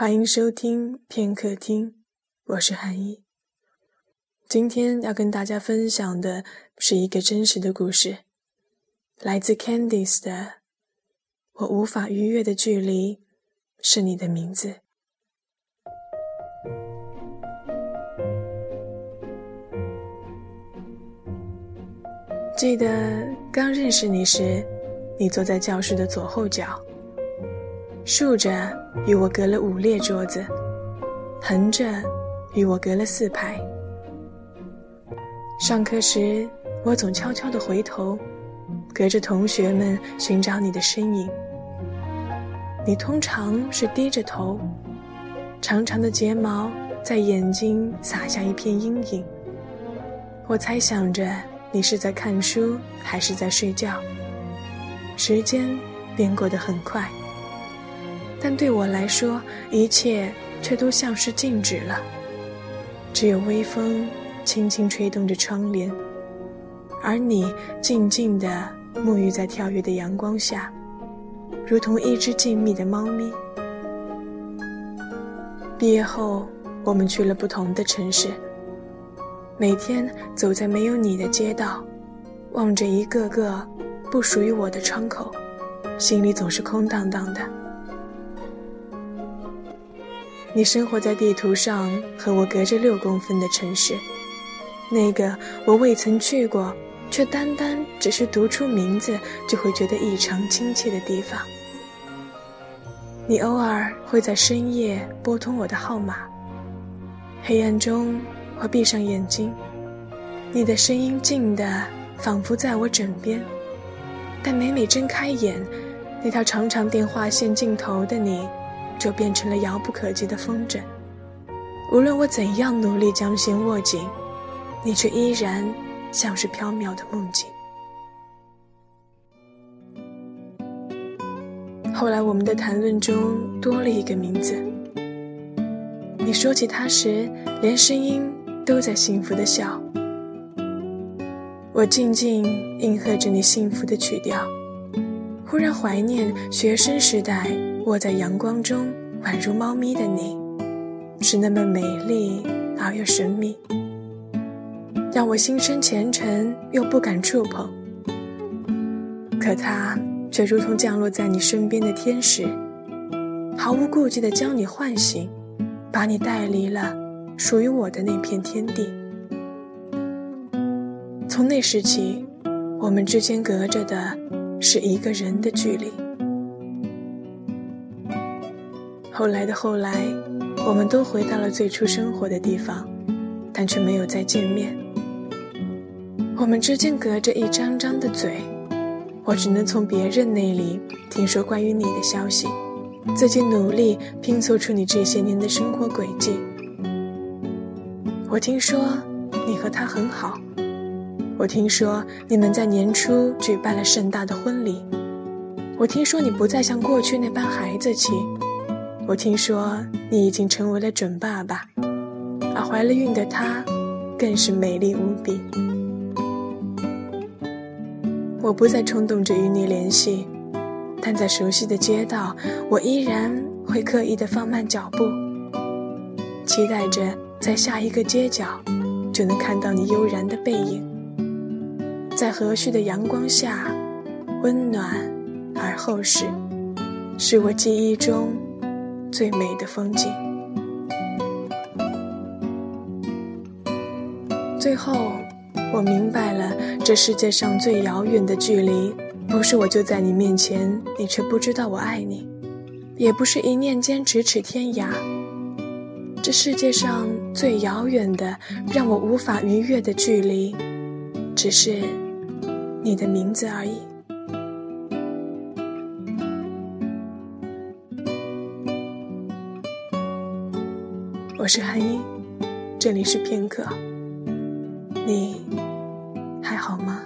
欢迎收听片刻听，我是韩一。今天要跟大家分享的是一个真实的故事，来自 Candice 的《我无法逾越的距离是你的名字》。记得刚认识你时，你坐在教室的左后角。竖着与我隔了五列桌子，横着与我隔了四排。上课时，我总悄悄地回头，隔着同学们寻找你的身影。你通常是低着头，长长的睫毛在眼睛洒下一片阴影。我猜想着你是在看书还是在睡觉。时间便过得很快。但对我来说，一切却都像是静止了。只有微风轻轻吹动着窗帘，而你静静地沐浴在跳跃的阳光下，如同一只静谧的猫咪。毕业后，我们去了不同的城市。每天走在没有你的街道，望着一个个不属于我的窗口，心里总是空荡荡的。你生活在地图上和我隔着六公分的城市，那个我未曾去过，却单单只是读出名字就会觉得异常亲切的地方。你偶尔会在深夜拨通我的号码，黑暗中我闭上眼睛，你的声音静的仿佛在我枕边，但每每睁开眼，那条长长电话线尽头的你。就变成了遥不可及的风筝。无论我怎样努力将心握紧，你却依然像是飘渺的梦境。后来，我们的谈论中多了一个名字。你说起他时，连声音都在幸福的笑。我静静应和着你幸福的曲调，忽然怀念学生时代。卧在阳光中，宛如猫咪的你，是那么美丽而又神秘，让我心生虔诚又不敢触碰。可它却如同降落在你身边的天使，毫无顾忌地将你唤醒，把你带离了属于我的那片天地。从那时起，我们之间隔着的是一个人的距离。后来的后来，我们都回到了最初生活的地方，但却没有再见面。我们之间隔着一张张的嘴，我只能从别人那里听说关于你的消息，自己努力拼凑出你这些年的生活轨迹。我听说你和他很好，我听说你们在年初举办了盛大的婚礼，我听说你不再像过去那般孩子气。我听说你已经成为了准爸爸，而怀了孕的她更是美丽无比。我不再冲动着与你联系，但在熟悉的街道，我依然会刻意的放慢脚步，期待着在下一个街角就能看到你悠然的背影，在和煦的阳光下，温暖而厚实，是我记忆中。最美的风景。最后，我明白了，这世界上最遥远的距离，不是我就在你面前，你却不知道我爱你；也不是一念间咫尺天涯。这世界上最遥远的，让我无法逾越的距离，只是你的名字而已。我是韩英，这里是片刻，你还好吗？